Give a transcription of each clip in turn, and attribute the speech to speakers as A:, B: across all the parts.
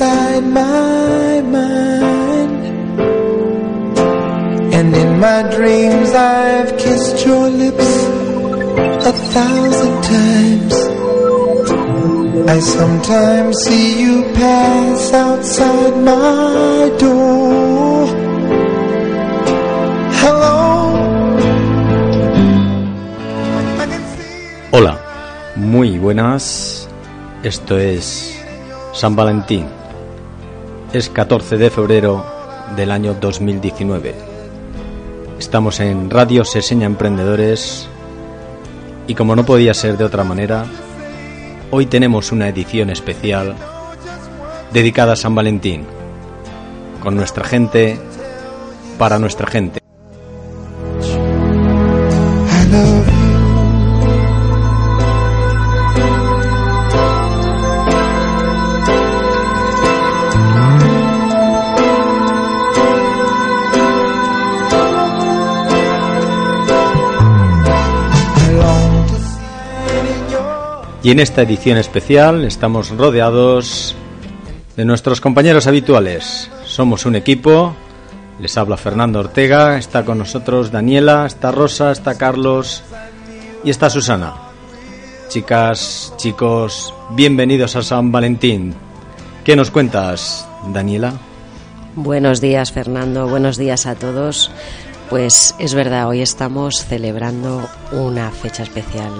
A: inside my mind. And in my dreams I've kissed your lips a thousand times. I sometimes see you pass outside my door. Hello.
B: Hola, muy buenas. Esto es San Valentín. Es 14 de febrero del año 2019. Estamos en Radio Seseña Emprendedores y como no podía ser de otra manera, hoy tenemos una edición especial dedicada a San Valentín, con nuestra gente, para nuestra gente. Y en esta edición especial estamos rodeados de nuestros compañeros habituales. Somos un equipo. Les habla Fernando Ortega, está con nosotros Daniela, está Rosa, está Carlos y está Susana. Chicas, chicos, bienvenidos a San Valentín. ¿Qué nos cuentas, Daniela?
C: Buenos días, Fernando. Buenos días a todos. Pues es verdad, hoy estamos celebrando una fecha especial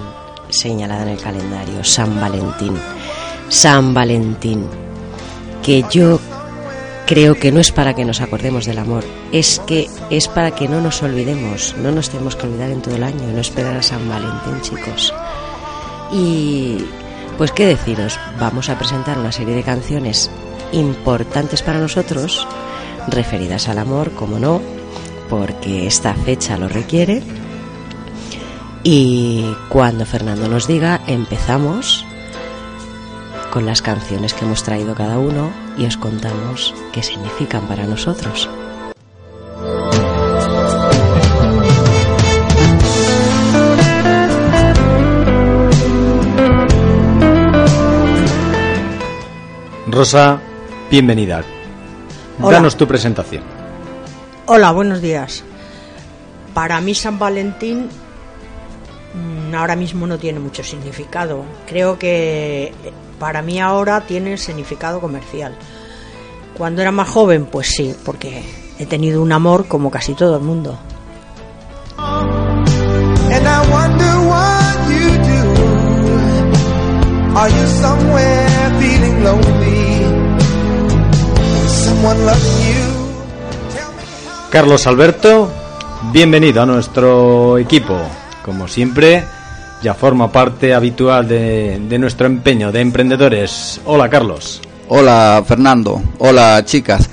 C: señalada en el calendario, San Valentín. San Valentín, que yo creo que no es para que nos acordemos del amor, es que es para que no nos olvidemos, no nos tenemos que olvidar en todo el año, no esperar a San Valentín, chicos. Y pues qué deciros, vamos a presentar una serie de canciones importantes para nosotros, referidas al amor, como no, porque esta fecha lo requiere. Y cuando Fernando nos diga, empezamos con las canciones que hemos traído cada uno y os contamos qué significan para nosotros.
B: Rosa, bienvenida.
D: Hola.
B: Danos tu presentación.
D: Hola, buenos días. Para mí San Valentín ahora mismo no tiene mucho significado. Creo que eh, para mí ahora tiene significado comercial. Cuando era más joven, pues sí, porque he tenido un amor como casi todo el mundo.
B: Carlos Alberto, bienvenido a nuestro equipo. Como siempre, ya forma parte habitual de, de nuestro empeño de emprendedores. Hola Carlos.
E: Hola Fernando, hola chicas.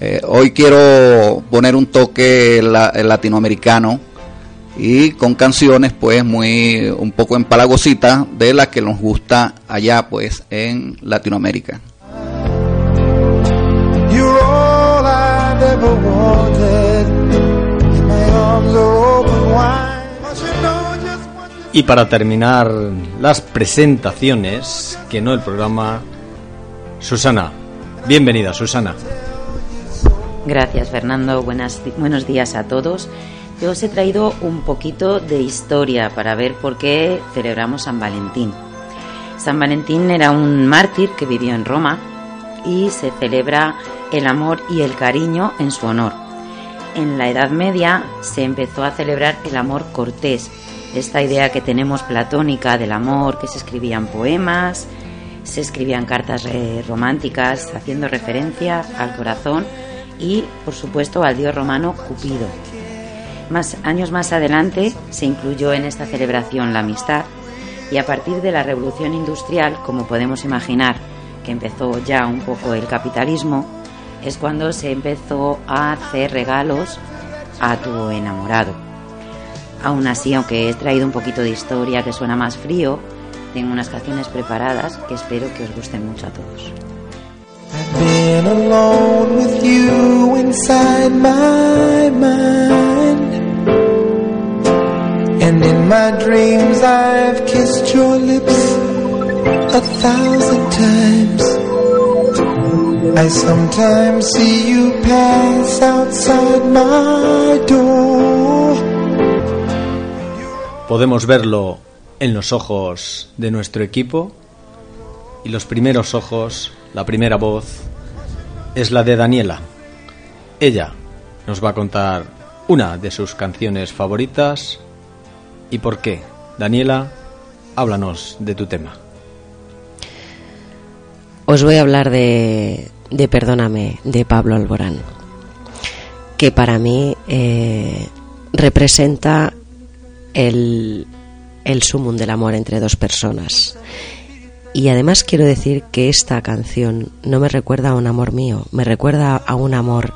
E: Eh, hoy quiero poner un toque la- latinoamericano y con canciones pues muy un poco empalagositas de las que nos gusta allá pues en Latinoamérica.
A: You're all I've ever wanted. And my arms are open wide.
B: Y para terminar las presentaciones, que no el programa, Susana. Bienvenida, Susana.
F: Gracias, Fernando. Buenos días a todos. Yo os he traído un poquito de historia para ver por qué celebramos San Valentín. San Valentín era un mártir que vivió en Roma y se celebra el amor y el cariño en su honor. En la Edad Media se empezó a celebrar el amor cortés, esta idea que tenemos platónica del amor, que se escribían poemas, se escribían cartas eh, románticas haciendo referencia al corazón y, por supuesto, al dios romano Cupido. Más años más adelante se incluyó en esta celebración la amistad y a partir de la revolución industrial, como podemos imaginar, que empezó ya un poco el capitalismo, es cuando se empezó a hacer regalos a tu enamorado. Aún así, aunque he traído un poquito de historia que suena más frío, tengo unas canciones preparadas que espero que os gusten mucho a todos.
A: I've been alone with you inside my mind. And in my dreams I've kissed your lips a thousand times. I sometimes see you pass outside my door.
B: Podemos verlo en los ojos de nuestro equipo y los primeros ojos, la primera voz, es la de Daniela. Ella nos va a contar una de sus canciones favoritas y por qué. Daniela, háblanos de tu tema.
C: Os voy a hablar de, de Perdóname, de Pablo Alborán, que para mí eh, representa el, el sumum del amor entre dos personas. Y además quiero decir que esta canción no me recuerda a un amor mío, me recuerda a un amor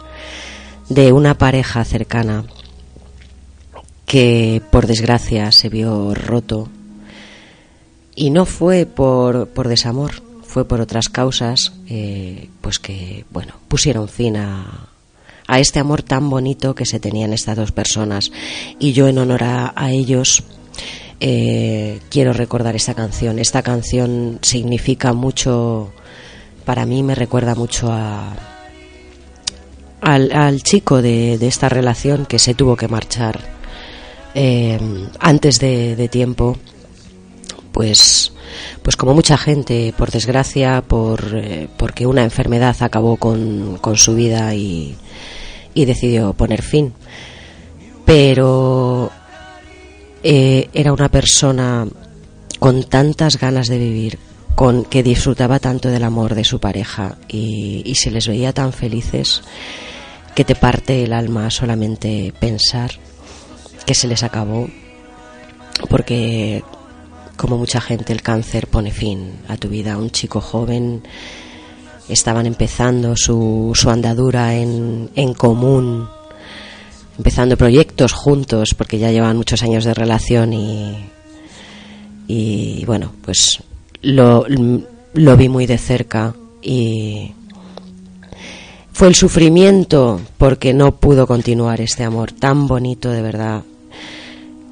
C: de una pareja cercana que por desgracia se vio roto y no fue por, por desamor, fue por otras causas, eh, pues que, bueno, pusieron fin a, a este amor tan bonito que se tenían estas dos personas. Y yo en honor a, ellos eh, quiero recordar esta canción. Esta canción significa mucho, para mí me recuerda mucho a, al, chico de, esta relación que se tuvo que marchar eh, antes de, de tiempo pues pues como mucha gente por desgracia por eh, porque una enfermedad acabó con, con su vida y, y decidió poner fin pero eh, era una persona con tantas ganas de vivir con que disfrutaba tanto del amor de su pareja y, y se les veía tan felices que te parte el alma solamente pensar que se les acabó porque como mucha gente el cáncer pone fin a tu vida. Un chico joven estaban empezando su, su andadura en, en común, empezando proyectos juntos porque ya llevan muchos años de relación y, y bueno, pues lo, lo vi muy de cerca y fue el sufrimiento porque no pudo continuar este amor tan bonito de verdad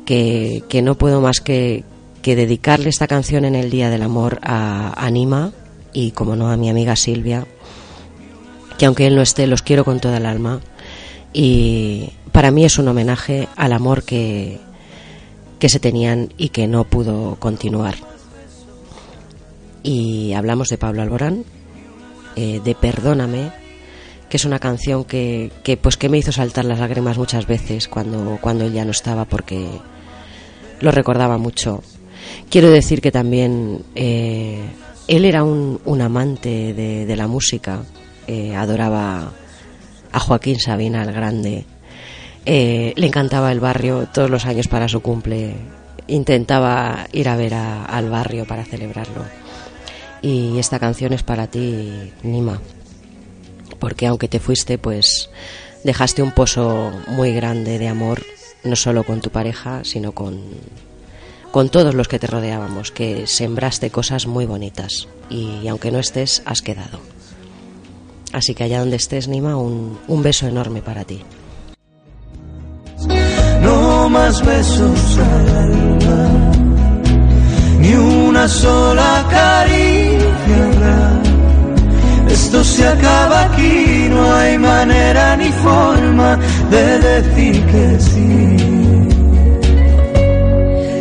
C: que, que no puedo más que, que dedicarle esta canción en el Día del Amor a Anima y, como no, a mi amiga Silvia, que aunque él no esté, los quiero con toda el alma. Y para mí es un homenaje al amor que, que se tenían y que no pudo continuar. Y hablamos de Pablo Alborán, eh, de Perdóname, que es una canción que, que, pues que me hizo saltar las lágrimas muchas veces cuando, cuando él ya no estaba porque lo recordaba mucho Quiero decir que también eh, él era un, un amante de, de, la música, eh, adoraba a Joaquín Sabina, el grande, eh, le encantaba el barrio todos los años para su cumple, intentaba ir a ver al barrio para celebrarlo. Y esta canción es para ti, Nima, porque aunque te fuiste, pues dejaste un pozo muy grande de amor, no solo con tu pareja, sino con con todos los que te rodeábamos, que sembraste cosas muy bonitas y aunque no estés, has quedado. Así que allá donde estés, Nima, un, un beso enorme para ti.
A: No más besos al alma, ni una sola caricia. Esto se acaba aquí, no hay manera ni forma de decir que sí.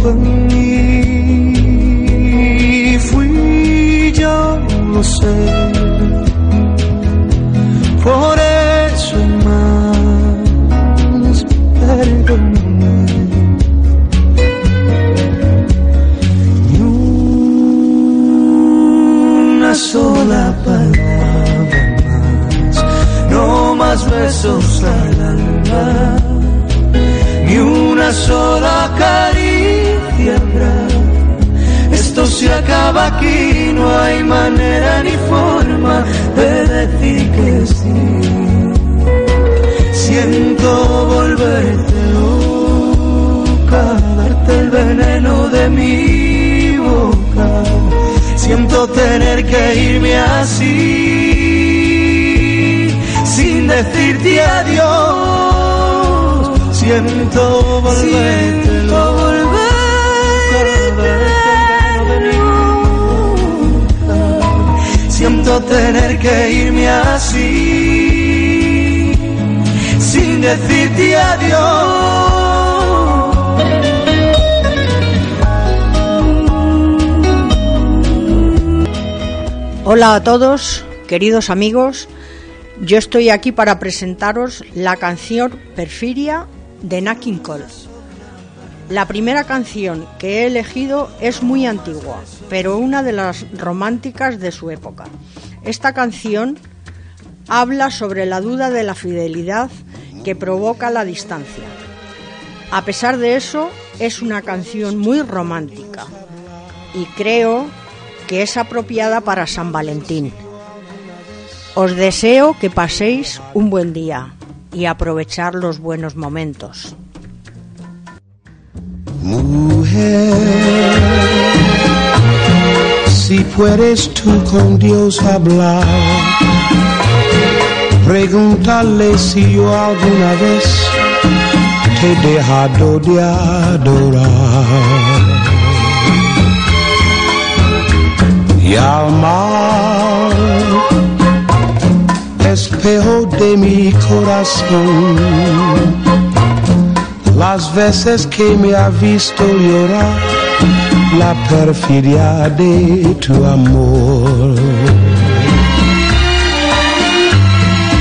A: poco
D: Hola a todos, queridos amigos. Yo estoy aquí para presentaros la canción Perfiria de Nat King Cole. La primera canción que he elegido es muy antigua, pero una de las románticas de su época. Esta canción habla sobre la duda de la fidelidad que provoca la distancia. A pesar de eso, es una canción muy romántica y creo que es apropiada para San Valentín. Os deseo que paséis un buen día y aprovechar los buenos momentos.
G: Mujer, si puedes tú con Dios hablar, pregúntale si yo alguna vez te he dejado de adorar. Y al mar, espejo de mi corazón. Las veces que me ha visto llorar, la perfidia de tu amor.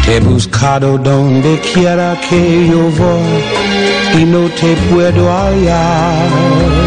G: Te he buscado donde quiera que yo voy y no te puedo hallar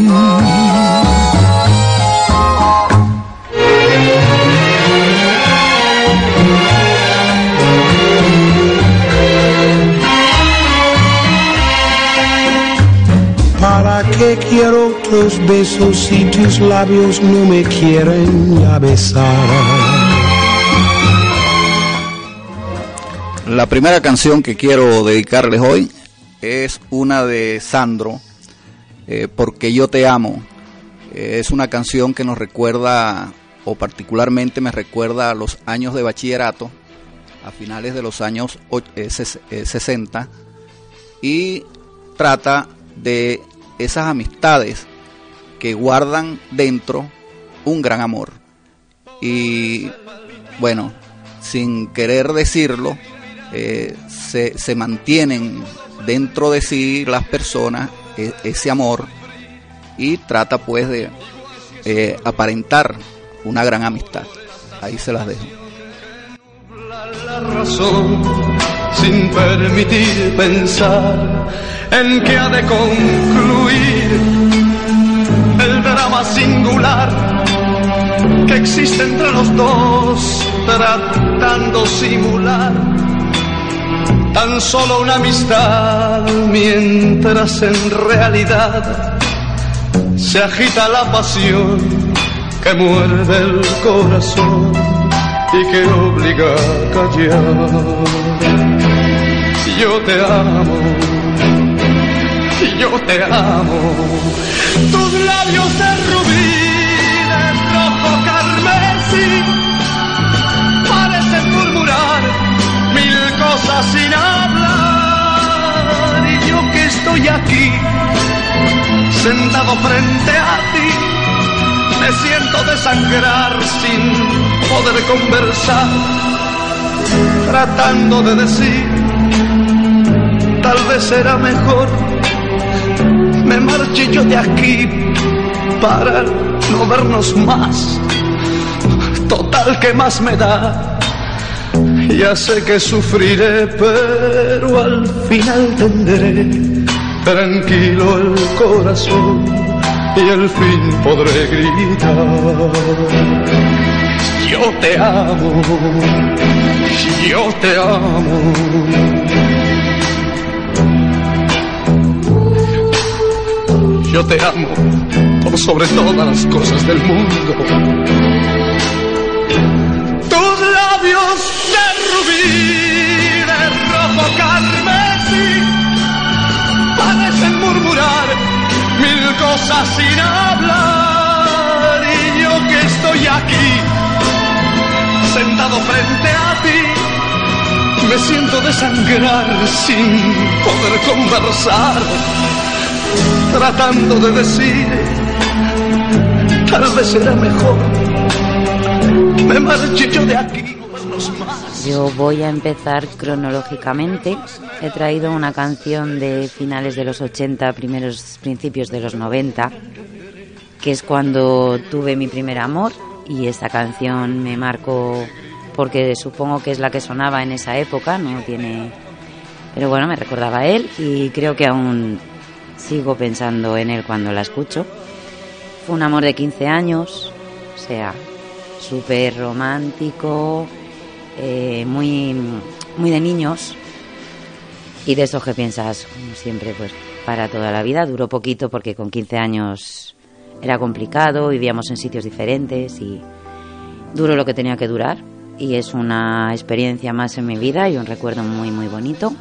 G: Quiero tus besos y tus labios no me quieren ya besar.
E: La primera canción que quiero dedicarles hoy es una de Sandro, eh, Porque yo te amo. Eh, es una canción que nos recuerda, o particularmente me recuerda a los años de bachillerato, a finales de los años 60, eh, y trata de esas amistades que guardan dentro un gran amor. Y bueno, sin querer decirlo, eh, se, se, mantienen dentro de sí las personas e, ese amor y trata pues de eh, aparentar una gran amistad. Ahí se las dejo.
H: La razón sin permitir pensar en que ha de concluir el drama singular que existe entre los dos, tratando simular tan solo una amistad, mientras en realidad se agita la pasión que muerde el corazón y que obliga a callar. Yo te amo yo te amo. Tus labios de rubí, de rojo carmesí, parecen murmurar mil cosas sin hablar. Y yo que estoy aquí, sentado frente a ti, me siento desangrar sin poder conversar, tratando de decir, tal vez será mejor me marché yo de aquí para no vernos más. Total, que más me da? Ya sé que sufriré, pero al final tendré tranquilo el corazón y al fin podré gritar. Yo te amo, yo te amo. Yo te amo por sobre todas las cosas del mundo. Tus labios de rubí, de rojo carmesí, parecen murmurar mil cosas sin hablar. Y yo que estoy aquí, sentado frente a ti, me siento desangrar sin poder conversar tratando de decir, tal vez será mejor, me marche yo de aquí.
F: Yo voy a empezar cronológicamente. He traído una canción de finales de los 80, primeros principios de los 90, que es cuando tuve mi primer amor y esta canción me marcó porque supongo que es la que sonaba en esa época, no tiene pero bueno, me recordaba a él y creo que aún sigo pensando en él cuando la escucho. Fue un amor de 15 años, o sea, súper romántico, eh, muy, muy de niños. Y de eso que piensas, siempre, pues para toda la vida. Duró poquito porque con 15 años era complicado, vivíamos en sitios diferentes y duró lo que tenía que durar. Y es una experiencia más en mi vida y un recuerdo muy, muy bonito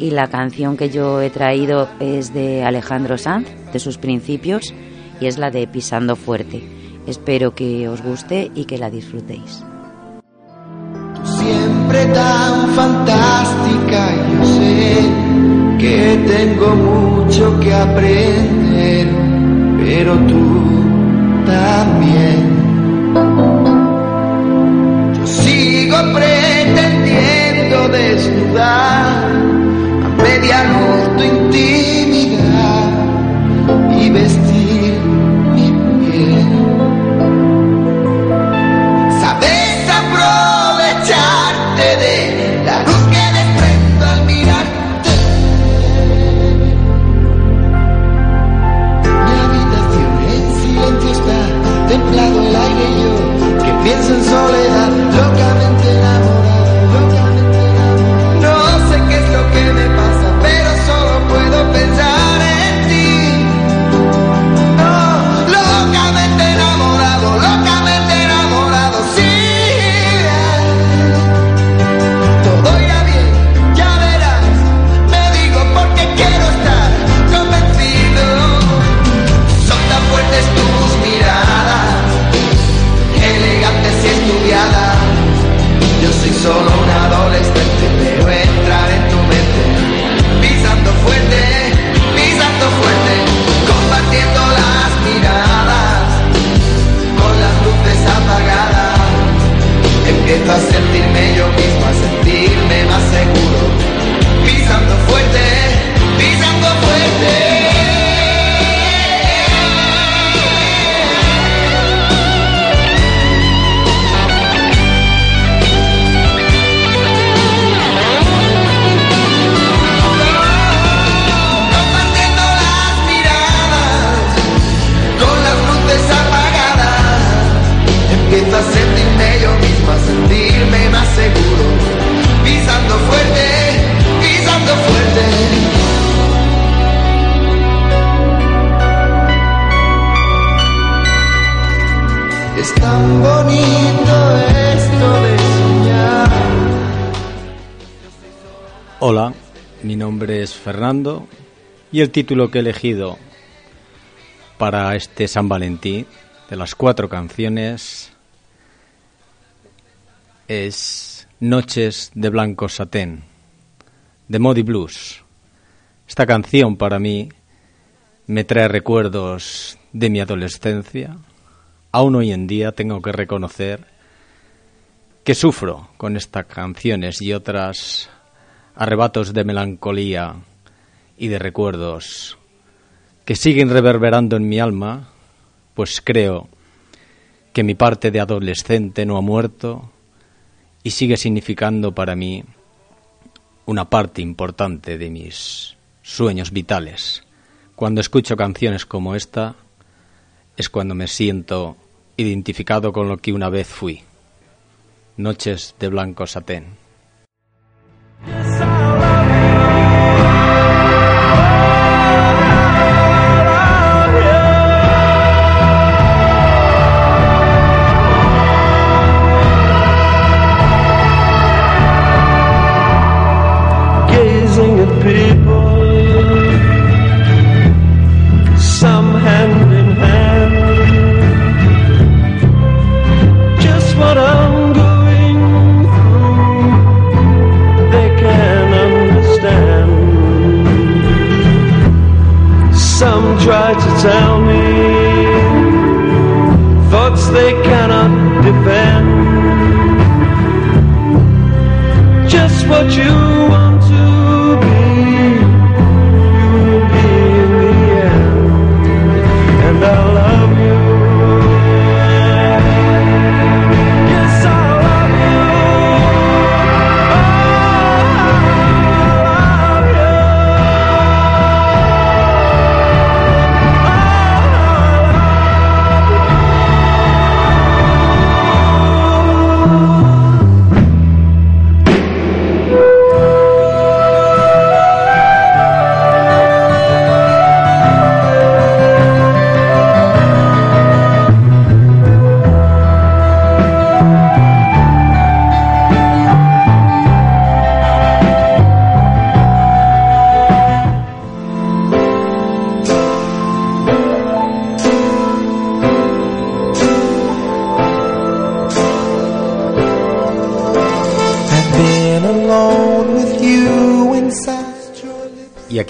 F: y la canción que yo he traído es de Alejandro Sanz, de sus principios, y es la de Pisando Fuerte. Espero que os guste y que la disfrutéis.
I: Siempre tan fantástica, yo sé que tengo mucho que aprender, pero tú también. Yo sigo pretendiendo desnudar media luz tu intimidad y vestir mi piel. Sabes aprovecharte de la luz que desprendo al mirarte. Mi habitación en silencio está, templado el aire y yo que pienso en soledad, y
B: el título que he elegido para este San Valentín de las cuatro canciones es Noches de Blanco Satén de Modi Blues. Esta canción para mí me trae recuerdos de mi adolescencia. Aún hoy en día tengo que reconocer que sufro con estas canciones y otras arrebatos de melancolía y de recuerdos que siguen reverberando en mi alma, pues creo que mi parte de adolescente no ha muerto y sigue significando para mí una parte importante de mis sueños vitales. Cuando escucho canciones como esta es cuando me siento identificado con lo que una vez fui. Noches de blanco satén.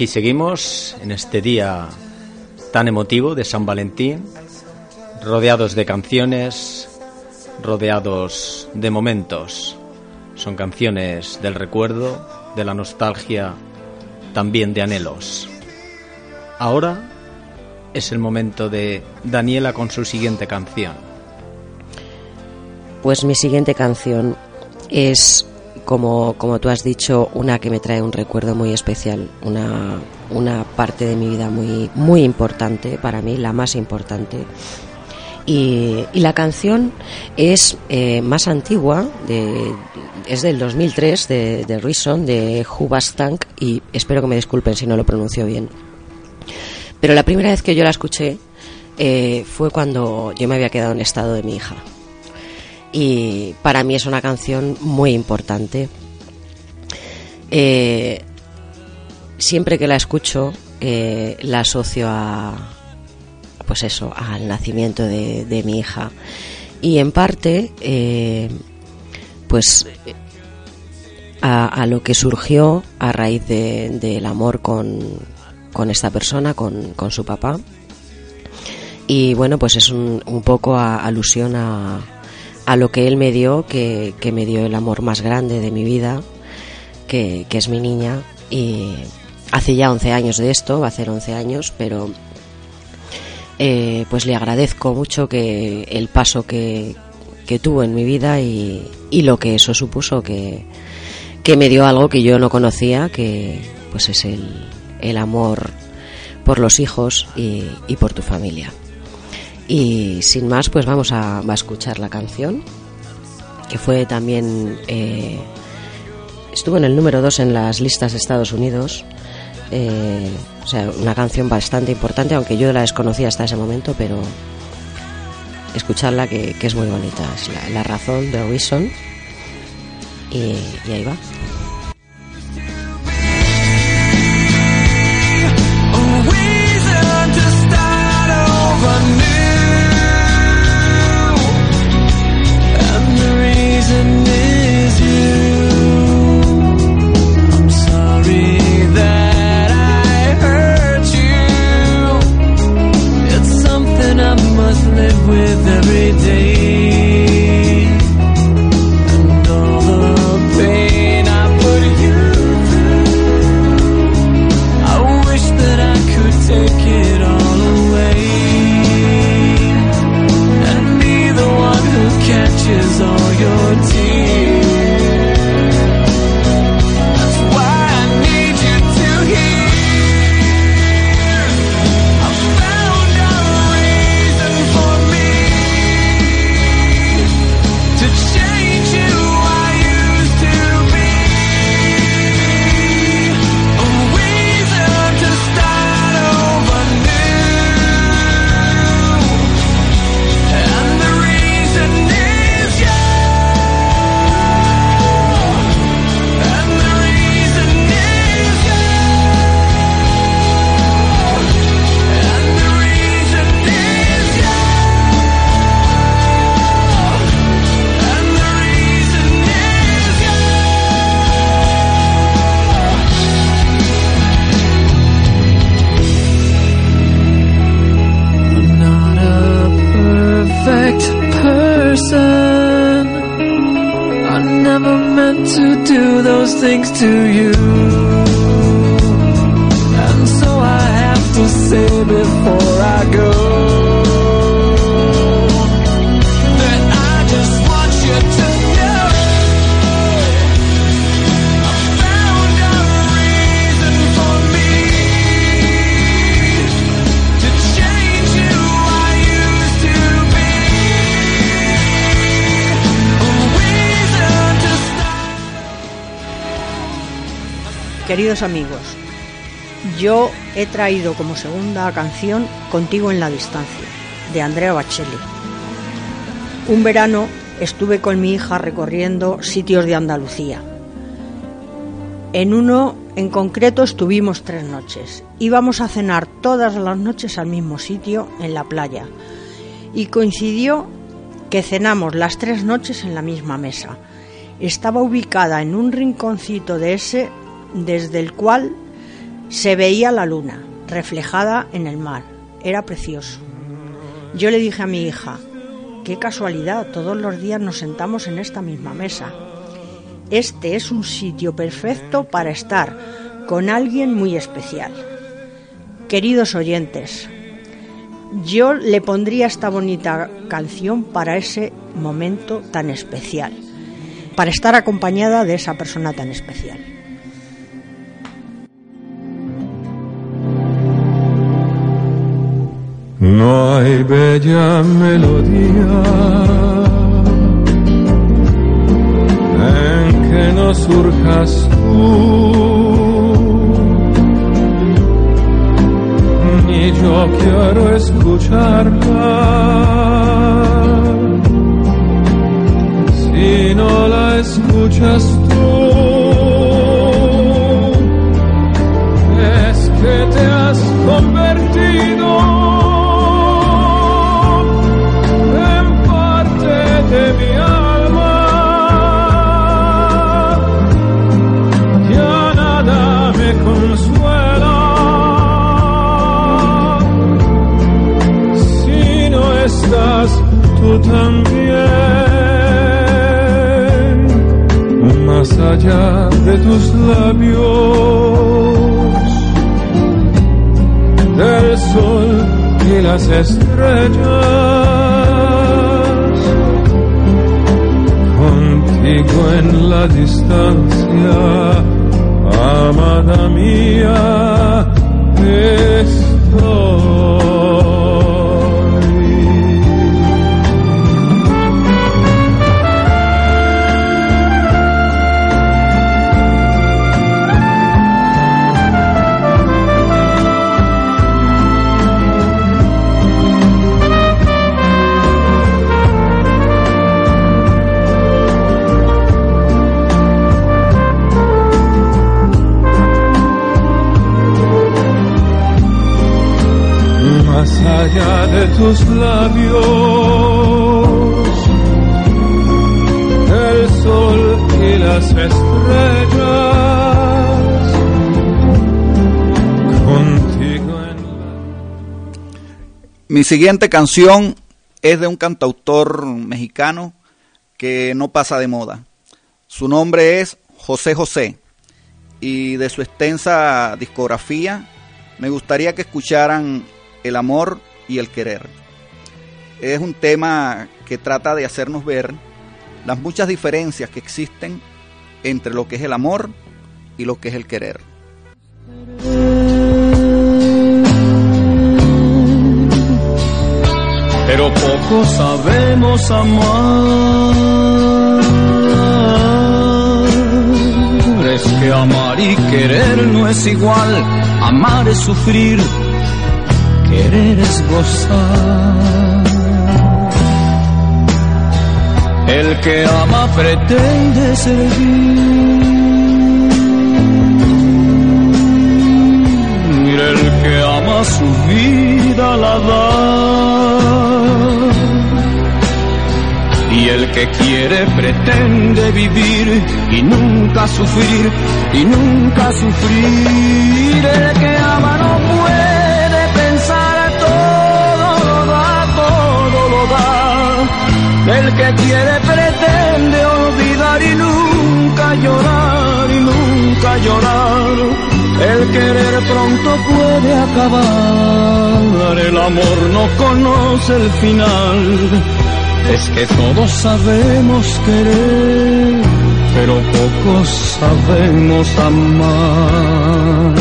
B: Aquí seguimos en este día tan emotivo de San Valentín, rodeados de canciones, rodeados de momentos. Son canciones del recuerdo, de la nostalgia, también de anhelos. Ahora es el momento de Daniela con su siguiente canción.
C: Pues mi siguiente canción es como, como tú has dicho, una que me trae un recuerdo muy especial, una, una parte de mi vida muy, muy importante para mí, la más importante. Y, y la canción es eh, más antigua, de, es del 2003, de, de Reason, de Hubastank, y espero que me disculpen si no lo pronuncio bien. Pero la primera vez que yo la escuché eh, fue cuando yo me había quedado en estado de mi hija y para mí es una canción muy importante. Eh, siempre que la escucho eh, la asocio a pues eso al nacimiento de, mi hija y en parte eh, pues a, lo que surgió a raíz del amor con, con, esta persona con, con, su papá y bueno pues es un, un poco alusión a, a lo que él me dio, que, me dio el amor más grande de mi vida, que, es mi niña. Y hace ya 11 años de esto, va a hacer 11 años, pero eh, pues le agradezco mucho que el paso que, que tuvo en mi vida y, y, lo que eso supuso, que, que me dio algo que yo no conocía, que pues es el, el amor por los hijos y, y por tu familia. Y sin más, pues vamos a, escuchar la canción, que fue también... Eh, estuvo en el número 2 en las listas de Estados Unidos. Eh, o sea, una canción bastante importante, aunque yo la desconocía hasta ese momento, pero escucharla que, es muy bonita. Es la, razón de Wilson. Y ahí va.
H: All your
D: he traído como segunda canción Contigo en la distancia, de Andrea Bocelli. Un verano estuve con mi hija recorriendo sitios de Andalucía. En uno en concreto estuvimos tres noches. Íbamos a cenar todas las noches al mismo sitio, en la playa. Y coincidió que cenamos las tres noches en la misma mesa. Estaba ubicada en un rinconcito de ese desde el cual se veía la luna reflejada en el mar. Era precioso. Yo le dije a mi hija, qué casualidad, todos los días nos sentamos en esta misma mesa. Este es un sitio perfecto para estar con alguien muy especial. Queridos oyentes, yo le pondría esta bonita canción para ese momento tan especial, para estar acompañada de esa persona tan especial.
J: No hay bella melodía en que no surjas tú, ni yo quiero escucharla. Si no la escuchas tú, es que te has convertido de mi alma. Ya nada me consuela si no estás tú también. Más allá de tus labios del sol y las estrellas. En la distancia, amada mía, estoy. De tus labios, el sol y las estrellas, contigo en
E: Mi siguiente canción es de un cantautor mexicano que no pasa de moda. Su nombre es José José y de su extensa discografía me gustaría que escucharan El amor y el querer. Es un tema que trata de hacernos ver las muchas diferencias que existen entre lo que es el amor y lo que es el querer.
J: pero poco sabemos amar. Es que amar y querer no es igual, amar es sufrir, querer es gozar. El que ama pretende servir, el que ama su vida la da. Y el que quiere pretende vivir y nunca sufrir, y nunca sufrir. El que ama no puede El que quiere pretende olvidar y nunca
H: nunca llorar. El querer pronto puede acabar, el amor no conoce el final. Es que todos sabemos querer, pero pocos sabemos amar.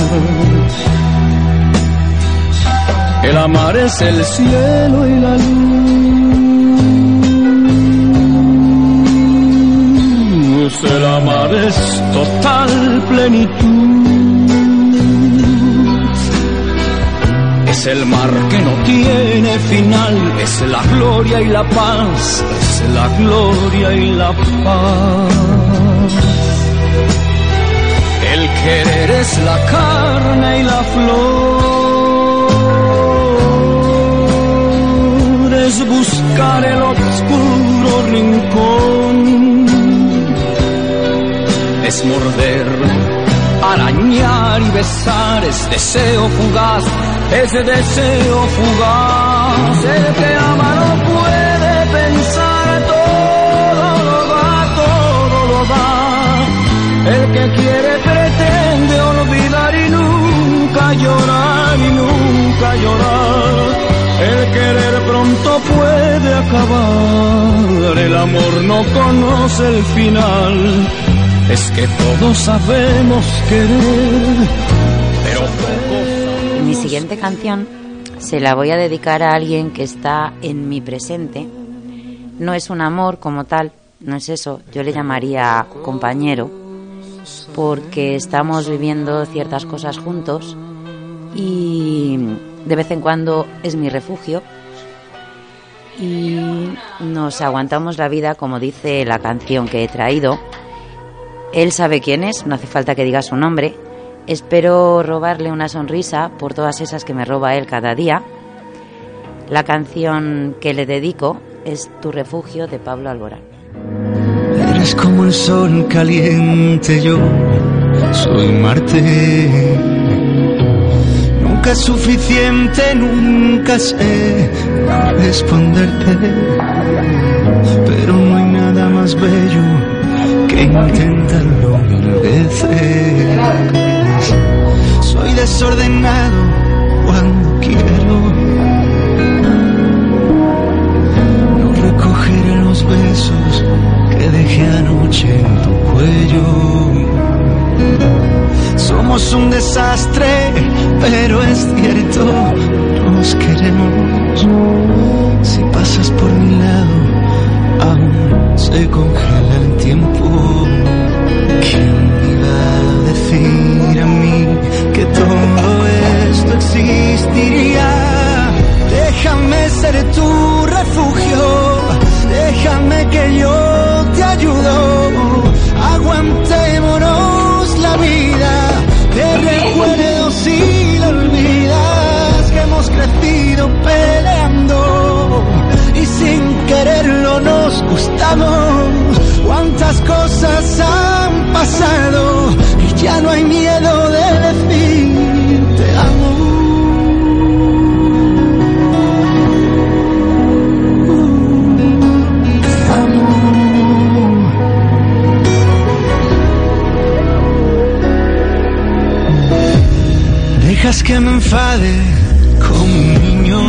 H: El amar es el cielo y la luz. El amar es total plenitud. Es el mar que no tiene final. Es la gloria y la paz. Es la gloria y la paz. El querer es la carne y la flor. Es buscar el oscuro rincón. Es morder, arañar y besar. Es deseo fugaz. Es deseo fugaz. El que ama no puede pensar. Todo lo da, todo lo da. El que quiere pretende olvidar y nunca llorar y nunca llorar. El querer pronto puede acabar. El amor no conoce el final. Es que todos sabemos querer, pero pocos
F: Mi siguiente canción se la voy a dedicar a alguien que está en mi presente. No es un amor como tal, no es eso. Yo le llamaría compañero porque estamos viviendo ciertas cosas juntos y de vez en cuando es mi refugio y nos aguantamos la vida como dice la canción que he traído. Él sabe quién es, no hace falta que diga su nombre. Espero robarle una sonrisa por todas esas que me roba él cada día. La canción que le dedico es Tu refugio de Pablo Alborán.
A: Eres como el sol caliente, yo soy Marte. Nunca es suficiente, nunca sé responderte. Pero no hay nada más bello que intentarlo mil veces. Soy desordenado cuando quiero. No recogeré los besos que dejé anoche en tu cuello. Somos un desastre, pero es cierto, nos queremos. Si pasas por mi lado, aún se congela decir a mí que todo esto existiría? Déjame ser tu refugio, déjame que yo te ayudo. Aguantémonos la vida, te recuerdo si lo olvidas que hemos crecido peleando y sin quererlo nos gustamos. Cuántas cosas han pasado ya no hay miedo de decir te amo. Dejas que me enfade como un niño.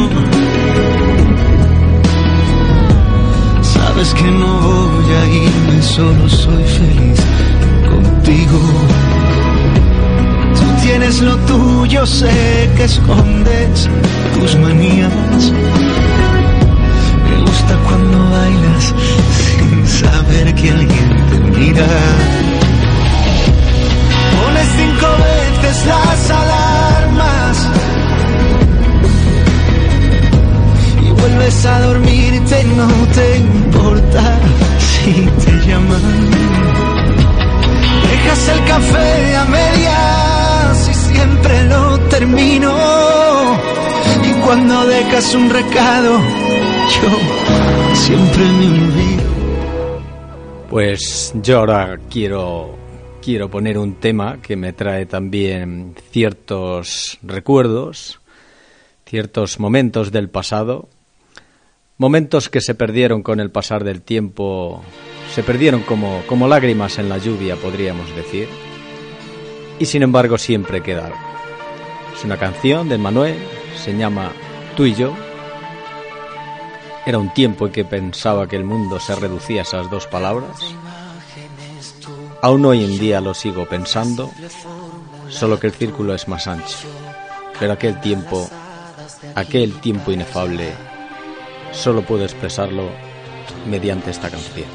A: Sabes que no voy a irme, solo soy feliz contigo. Lo tuyo, sé que escondes tus manías. Me gusta cuando bailas sin saber que alguien te mira. Pones cinco veces las alarmas y vuelves a dormirte, no te importa si te llaman. Dejas el café a medias y siempre lo termino. Y cuando dejas un recado, yo siempre me olvido.
B: Pues yo ahora quiero quiero poner un tema que me trae también ciertos recuerdos, ciertos momentos del pasado, momentos que se perdieron con el pasar del tiempo, se perdieron como, como lágrimas en la lluvia, podríamos decir. Y sin embargo siempre queda algo. Es una canción de Manuel, se llama Tú y yo. Era un tiempo en que pensaba que el mundo se reducía a esas dos palabras. Aún hoy en día lo sigo pensando, solo que el círculo es más ancho. Pero aquel tiempo, aquel tiempo inefable, solo puedo expresarlo mediante esta canción.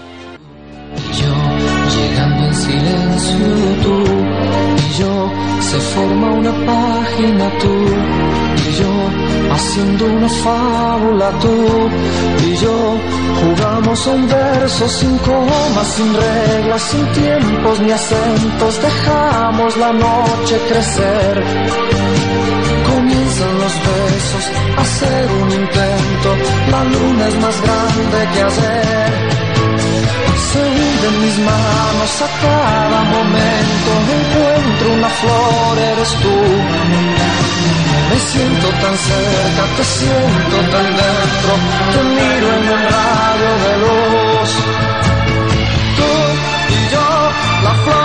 K: Yo llegando en silencio tú yo se forma una página tú. Y yo haciendo una fábula tú. Y yo jugamos un verso sin comas, sin reglas, sin tiempos ni acentos, dejamos la noche crecer. Comienzan los besos, hacer un intento, la luna es más grande que ayer hunden mis manos a cada momento. Encuentro una flor, eres tú. Me siento tan cerca, te siento tan dentro. Te miro en el radio de luz. Tú y yo, la flor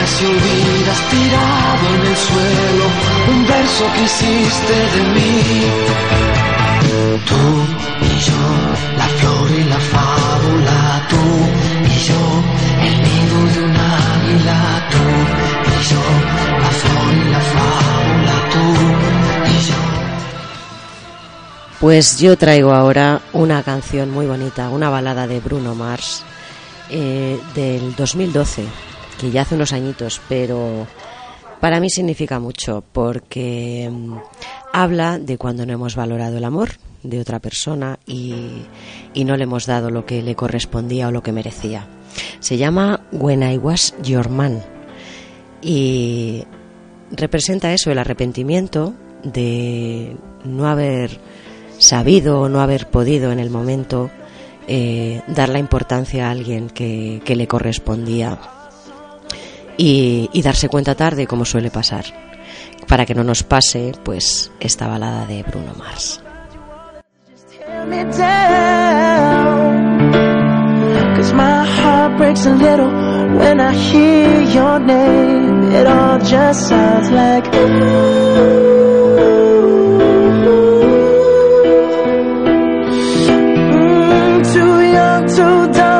K: Y olvidas tirado en el suelo un verso que hiciste de mí. Tú y yo, la flor y la fábula, tú y yo, el nido de un águila, tú y yo, la flor y la fábula, tú y yo.
C: Pues yo traigo ahora una canción muy bonita, una balada de Bruno Mars eh, del 2012, que ya hace unos añitos, pero para mí significa mucho porque mm, habla de cuando no hemos valorado el amor de otra persona y, y no le hemos dado lo que le correspondía o lo que merecía. Se llama When I Was Your Man y representa eso, el arrepentimiento de no haber sabido o no haber podido en el momento eh, dar la importancia a alguien que, que le correspondía y, darse cuenta tarde como suele pasar. Para que no nos pase pues esta balada de Bruno Mars.
L: too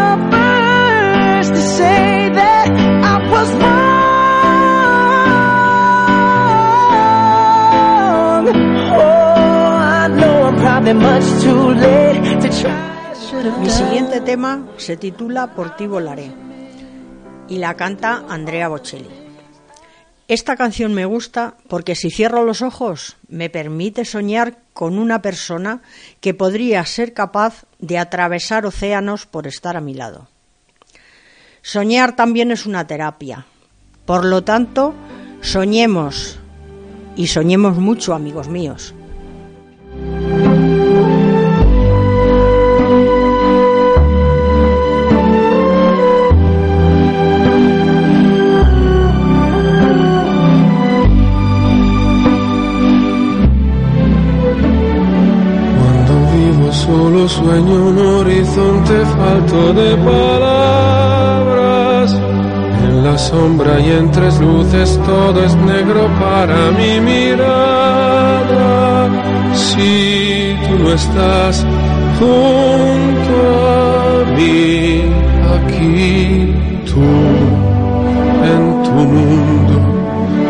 D: Mi siguiente tema se titula Por ti volaré y la canta Andrea Bocelli. Esta canción me gusta porque si cierro los ojos me permite soñar con una persona que podría ser capaz de atravesar océanos por estar a mi lado. Soñar también es una terapia. Por lo tanto, soñemos y soñemos mucho, amigos míos.
J: Cuando vivo solo sueño un horizonte falto de palabras. En la sombra y en tres luces todo es negro para mi mirada. Si tú no estás junto a mí, aquí tú en tu mundo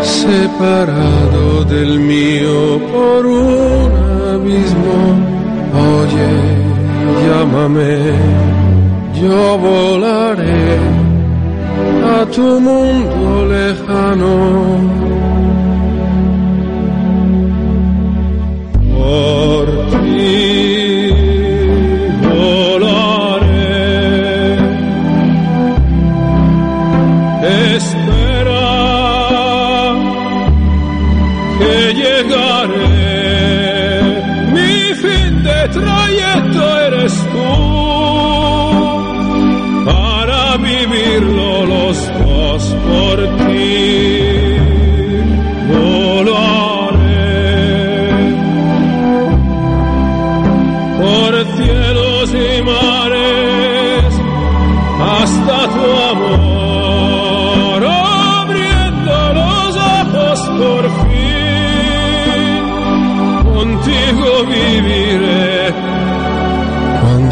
J: separado del mío por un abismo. Oye, llámame, yo volaré a tu mundo lejano.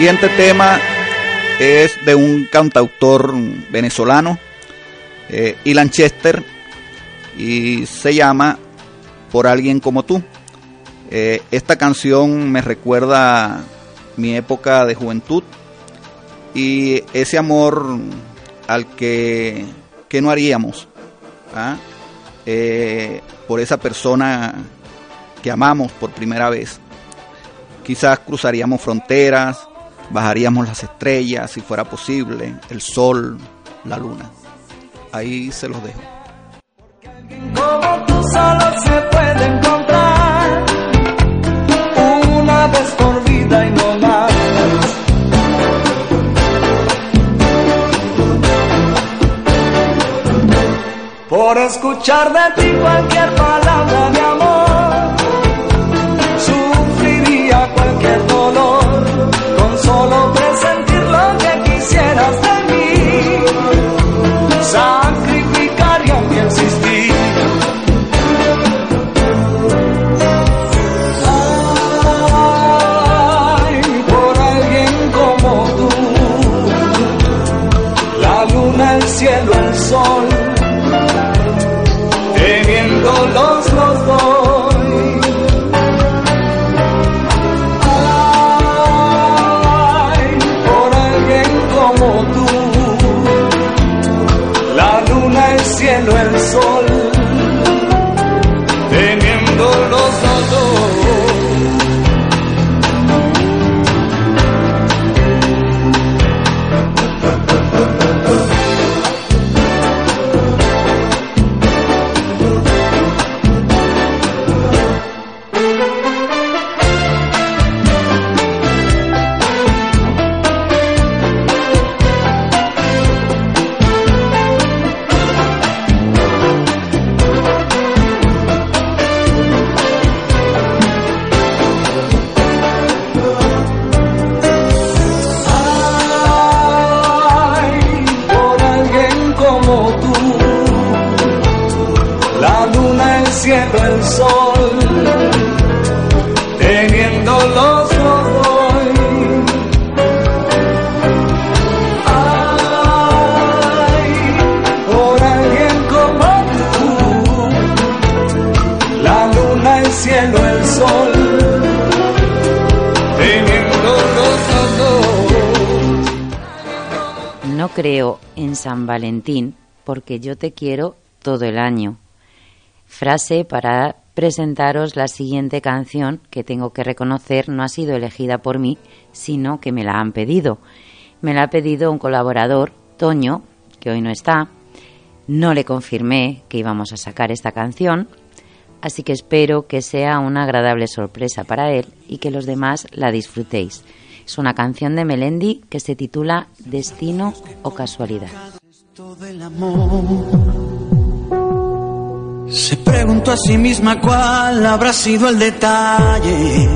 E: Siguiente tema es de un cantautor venezolano, eh, Ilan Chester, y se llama Por alguien como tú. Eh, esta canción me recuerda mi época de juventud y ese amor al que, que no haríamos ¿ah? Eh, por esa persona que amamos por primera vez. Quizás cruzaríamos fronteras, bajaríamos las estrellas si fuera posible, el sol, la luna. Ahí se los dejo.
I: Como tú solo se puede encontrar una vez por vida y no más. Por escuchar de ti cualquier palabra solo presentir lo que quisieras de mí.
F: Creo en San Valentín porque yo te quiero todo el año. Frase para presentaros la siguiente canción que tengo que reconocer no ha sido elegida por mí, sino que me la han pedido. Me la ha pedido un colaborador, Toño, que hoy no está. No le confirmé que íbamos a sacar esta canción, así que espero que sea una agradable sorpresa para él y que los demás la disfrutéis. Es una canción de Melendi que se titula Destino o Casualidad.
M: Se preguntó a sí misma cuál habrá sido el detalle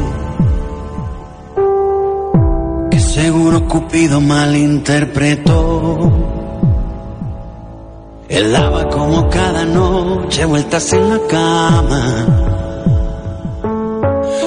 M: que seguro Cupido malinterpretó. Él daba como cada noche vueltas en la cama.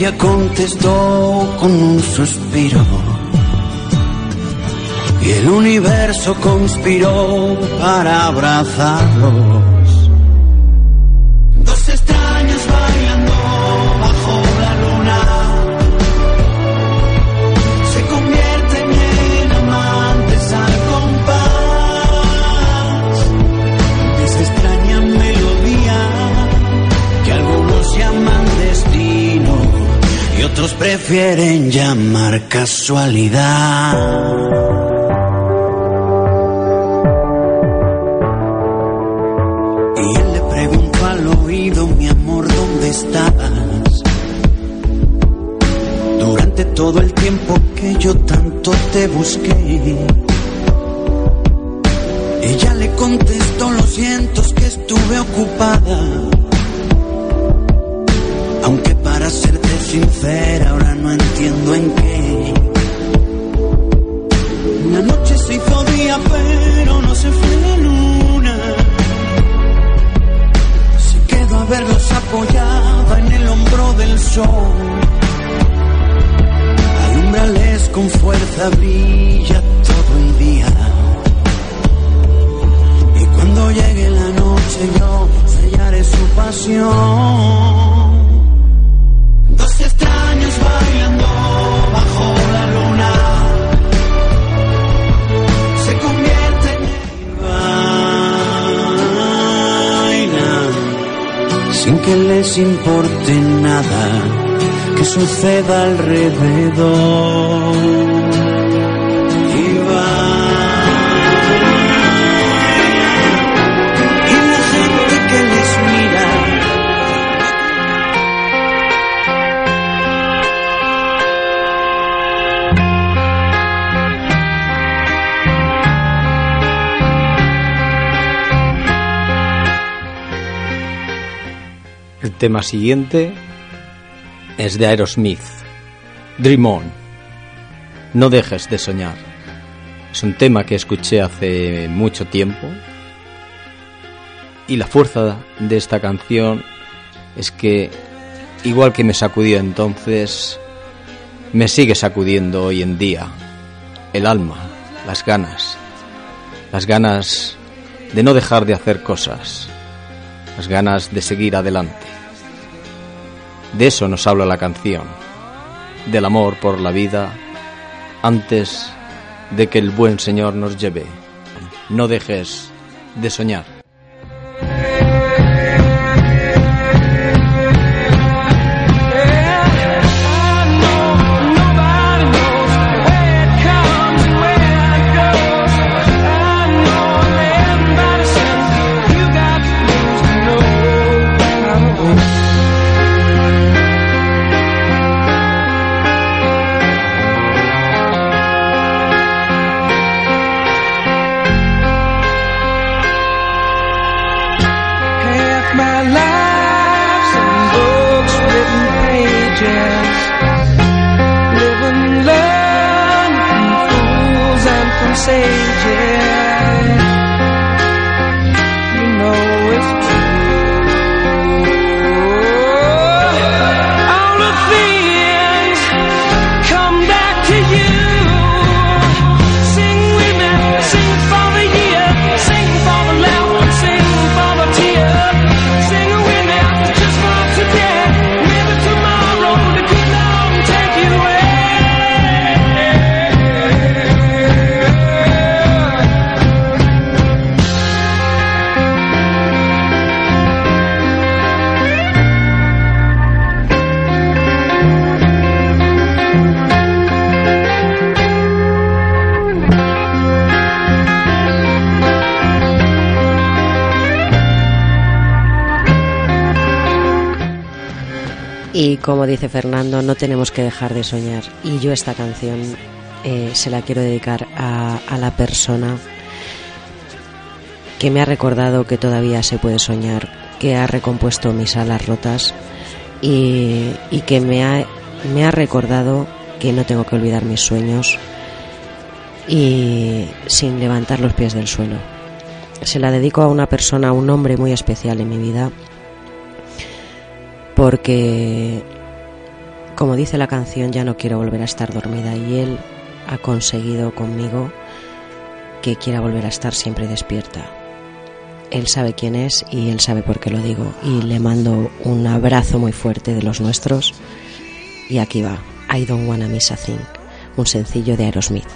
M: Ella contestó con un suspiro. Y el universo conspiró para abrazarlos. Otros prefieren llamar casualidad. Y él le preguntó al oído, mi amor, ¿dónde estabas? Durante todo el tiempo que yo tanto te busqué. Ella le contestó, lo siento, es que estuve ocupada. Sincera, ahora no entiendo en qué. Una noche se hizo día, pero no se fue la luna. Se quedó a verlos apoyada en el hombro del sol. Alumbrales con fuerza, brilla todo el día. Y cuando llegue la noche yo sellaré su pasión. Sin que les importe nada que suceda alrededor.
L: Tema siguiente es de Aerosmith. Dream On. No dejes de soñar. Es un tema que escuché hace mucho tiempo. Y la fuerza de esta canción es que, igual que me sacudió entonces, me sigue sacudiendo hoy en día. El alma, las ganas. Las ganas de no dejar de hacer cosas. Las ganas de seguir adelante. De eso nos habla la canción, del amor por la vida antes de que el buen Señor nos lleve. No dejes de soñar.
C: Como dice Fernando, no tenemos que dejar de soñar. Y yo esta canción eh, se la quiero dedicar a, la persona que me ha recordado que todavía se puede soñar, que ha recompuesto mis alas rotas y, y que me ha, me ha recordado que no tengo que olvidar mis sueños y sin levantar los pies del suelo. Se la dedico a una persona, a un hombre muy especial en mi vida, porque, como dice la canción, ya no quiero volver a estar dormida y él ha conseguido conmigo que quiera volver a estar siempre despierta. Él sabe quién es y él sabe por qué lo digo. Y le mando un abrazo muy fuerte de los nuestros. Y aquí va, I Don't Wanna Miss a Thing, un sencillo de Aerosmith.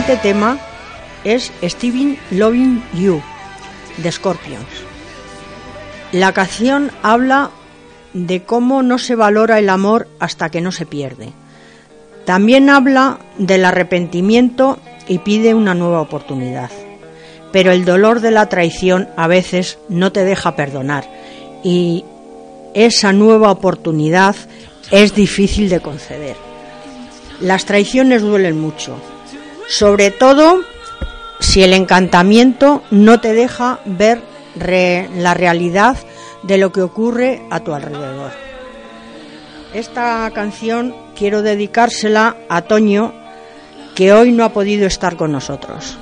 D: Siguiente tema es Steven Loving You de Scorpions. La canción habla de cómo no se valora el amor hasta que no se pierde. También habla del arrepentimiento y pide una nueva oportunidad. Pero el dolor de la traición a veces no te deja perdonar y esa nueva oportunidad es difícil de conceder. Las traiciones duelen mucho, sobre todo si el encantamiento no te deja ver la realidad de lo que ocurre a tu alrededor. Esta canción quiero dedicársela a Toño, que hoy no ha podido estar con nosotros.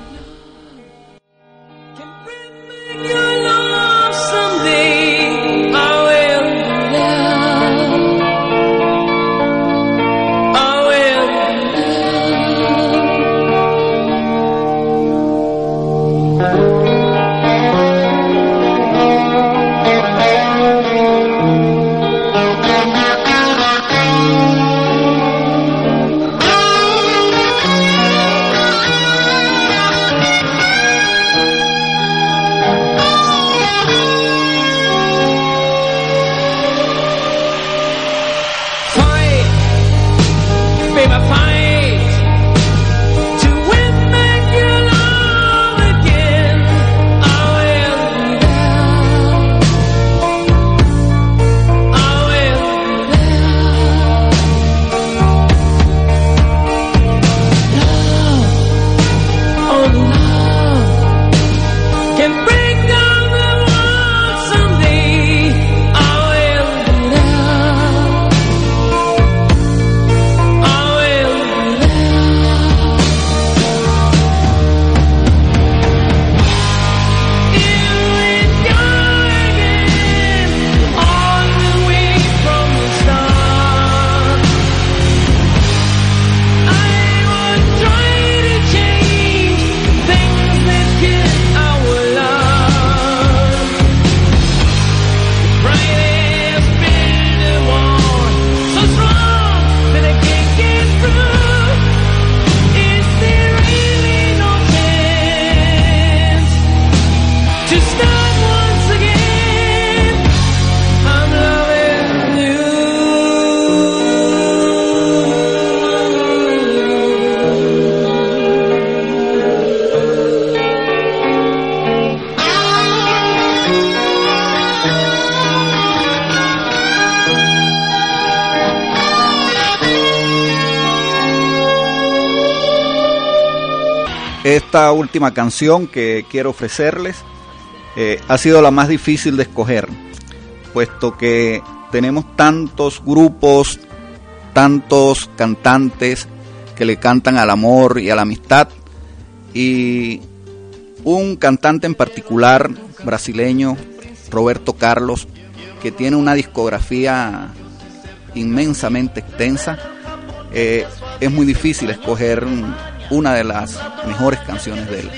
E: Esta última canción que quiero ofrecerles eh, ha sido la más difícil de escoger, puesto que tenemos tantos grupos, tantos cantantes que le cantan al amor y a la amistad, y un cantante en particular, brasileño, Roberto Carlos, que tiene una discografía inmensamente extensa, eh, es muy difícil escoger una de las mejores canciones de él.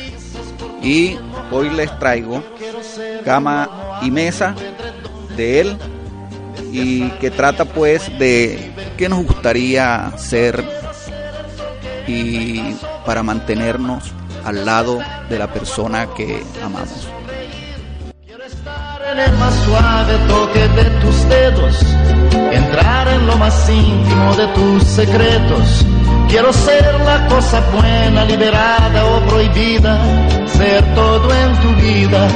E: Y hoy les traigo Cama y Mesa de él y que trata pues de qué nos gustaría ser y para mantenernos al lado de la persona que amamos.
I: Quiero estar en el más suave toque de tus dedos, entrar en lo más íntimo de tus secretos Quiero ser la cosa buena, liberada o prohibida, ser todo en tu vida.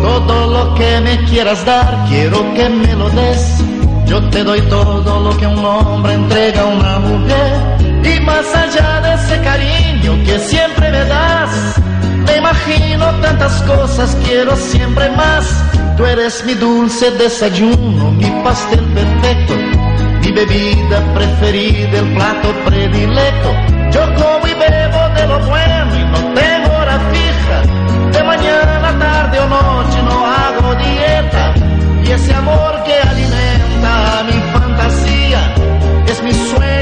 I: Todo lo que me quieras dar, quiero que me lo des. Yo te doy todo lo que un hombre entrega a una mujer. Y más allá de ese cariño que siempre me das, me imagino tantas cosas, quiero siempre más Tú eres mi dulce desayuno, mi pastel perfecto, mi bebida preferida, el plato predilecto. Yo como y bebo de lo bueno y no tengo hora fija. De mañana, tarde o noche no hago dieta. Y ese amor que alimenta mi fantasía es mi sueño,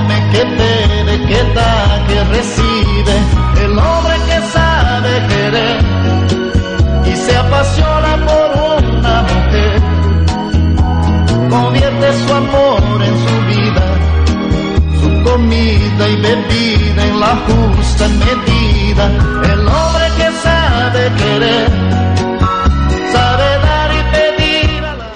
I: y bebida en la justa medida. El hombre que sabe querer, sabe dar y pedir a la.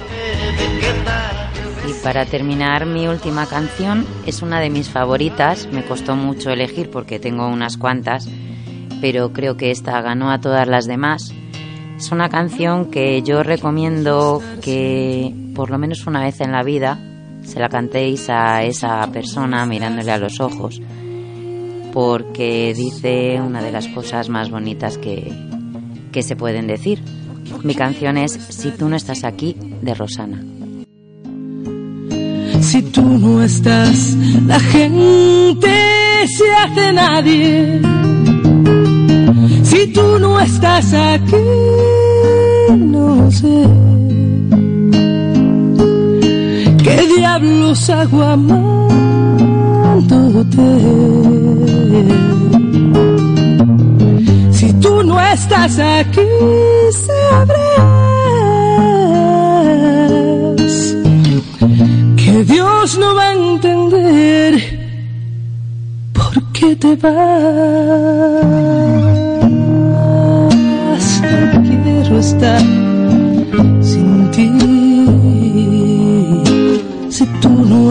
F: Y para terminar, mi última canción es una de mis favoritas. Me costó mucho elegir porque tengo unas cuantas, pero creo que esta ganó a todas las demás. Es una canción que yo recomiendo que por lo menos una vez en la vida se la cantéis a esa persona mirándole a los ojos, porque dice una de las cosas más bonitas que, que se pueden decir. Mi canción es Si tú no estás aquí, de Rosana.
N: Si tú no estás, la gente se hace nadie. Si tú no estás aquí, no sé. Diablos hago amándote? Si tú no estás aquí, sabrás que Dios no va a entender por qué te vas. Quiero estar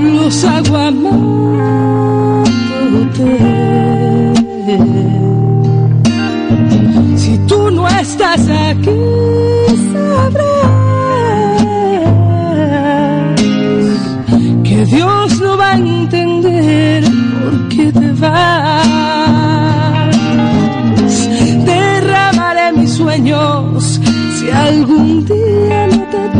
N: qué diablos hago amándote. Si tú no estás aquí, sabrás que Dios no va a entender por qué te vas. Derramaré mis sueños si algún día no te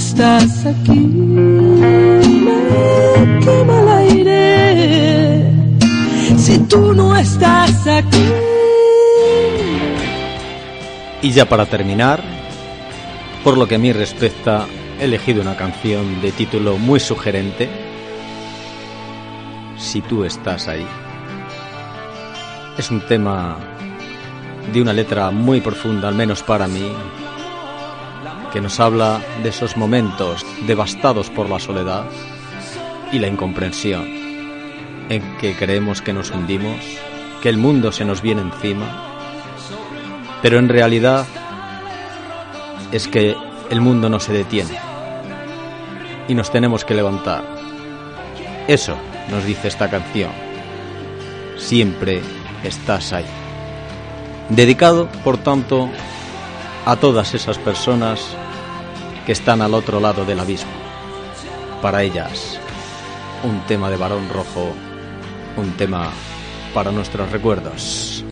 N: estás aquí, me quema el aire. Si tú no estás aquí,
B: Y ya para terminar, por lo que a mí respecta, he elegido una canción de título muy sugerente. Si tú estás ahí. Es un tema de una letra muy profunda, al menos para mí, que nos habla de esos momentos devastados por la soledad y la incomprensión, en que creemos que nos hundimos, que el mundo se nos viene encima, pero en realidad es que el mundo no se detiene y nos tenemos que levantar. Eso nos dice esta canción. Siempre estás ahí. Dedicado, por tanto, a todas esas personas están al otro lado del abismo. Para ellas, un tema de varón rojo, un tema para nuestros recuerdos.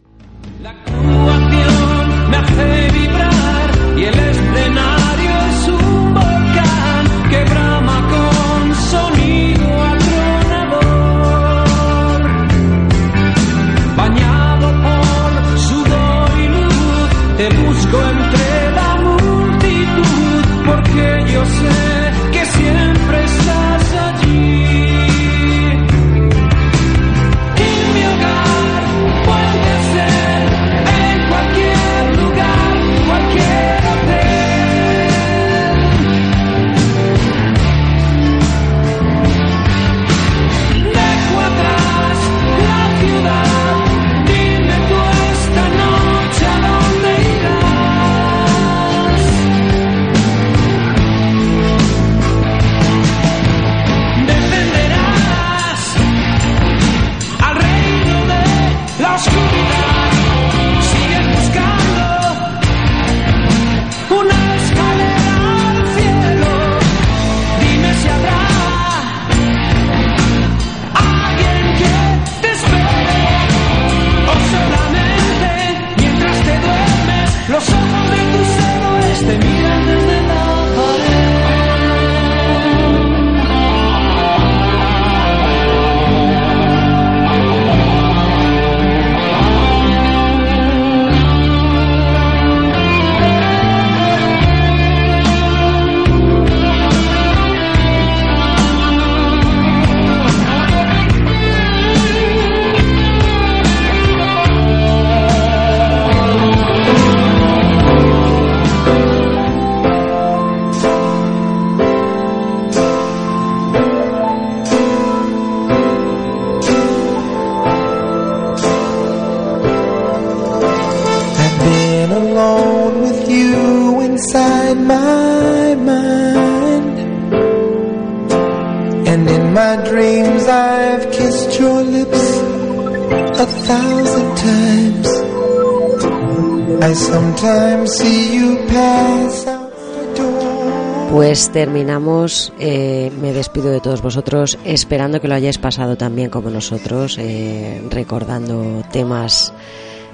C: Pues terminamos, eh, me despido de todos vosotros, esperando que lo hayáis pasado tan bien como nosotros, eh, recordando temas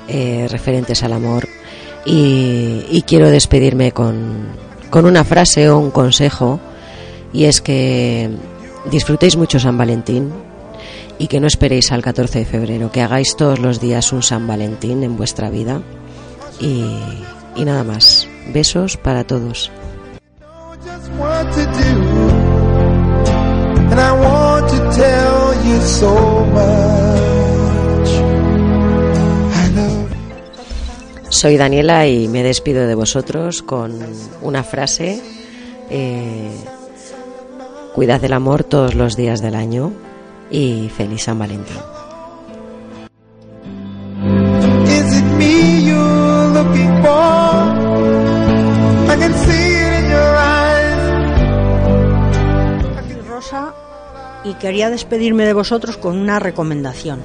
C: eh, referentes al amor. Y, y quiero despedirme con, con una frase o un consejo, y es que disfrutéis mucho San Valentín y que no esperéis al 14 de febrero, que hagáis todos los días un San Valentín en vuestra vida. Y, y nada más. Besos para todos. Soy Daniela y me despido de vosotros con una frase. eh, cuidad del amor todos los días del año y feliz San Valentín.
D: Y quería despedirme de vosotros con una recomendación.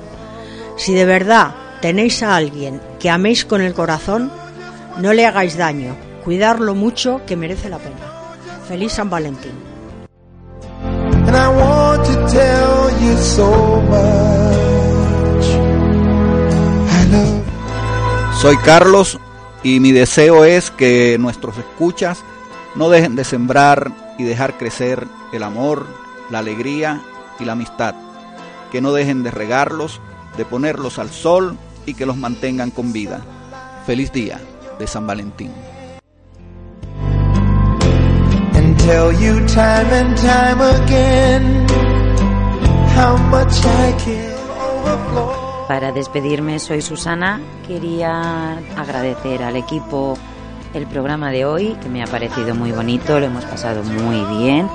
D: Si de verdad tenéis a alguien que améis con el corazón, no le hagáis daño, cuidarlo mucho que merece la pena. Feliz San Valentín.
E: Soy Carlos y mi deseo es que nuestros escuchas no dejen de sembrar y dejar crecer el amor, la alegría y la amistad. Que no dejen de regarlos, de ponerlos al sol y que los mantengan con vida. Feliz día de San Valentín.
K: and tell you time and time again how much I care. Overflow.
F: Para despedirme, soy Susana. Quería agradecer al equipo el programa de hoy, que me ha parecido muy bonito, lo hemos pasado muy bien,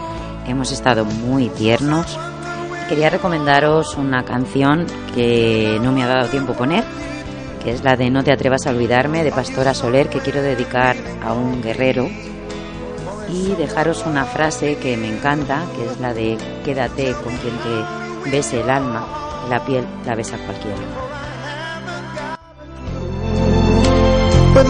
F: hemos estado muy tiernos. Quería recomendaros una canción que no me ha dado tiempo poner, que es la de No te atrevas a olvidarme de Pastora Soler, que quiero dedicar a un guerrero. Y dejaros una frase que me encanta, que es la de quédate con quien te bese el alma, la piel la besa cualquiera.
K: But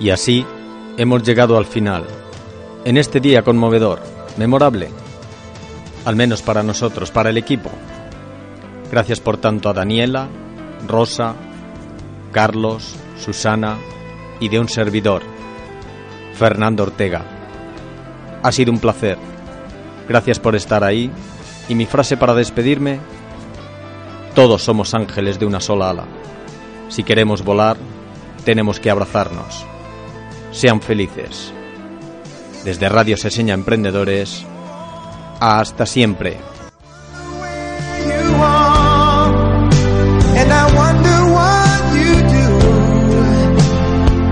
B: Y así hemos llegado al final, en este día conmovedor, memorable, al menos para nosotros, para el equipo. Gracias por tanto a Daniela, Rosa, Carlos, Susana y de un servidor, Fernando Ortega. Ha sido un placer. Gracias por estar ahí y mi frase para despedirme, todos somos ángeles de una sola ala. Si queremos volar, tenemos que abrazarnos. Sean felices. Desde Radio Seseña Emprendedores, hasta siempre.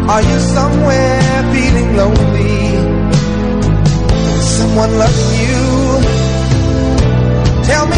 K: are, you somewhere feeling lonely? Someone loving you? Tell me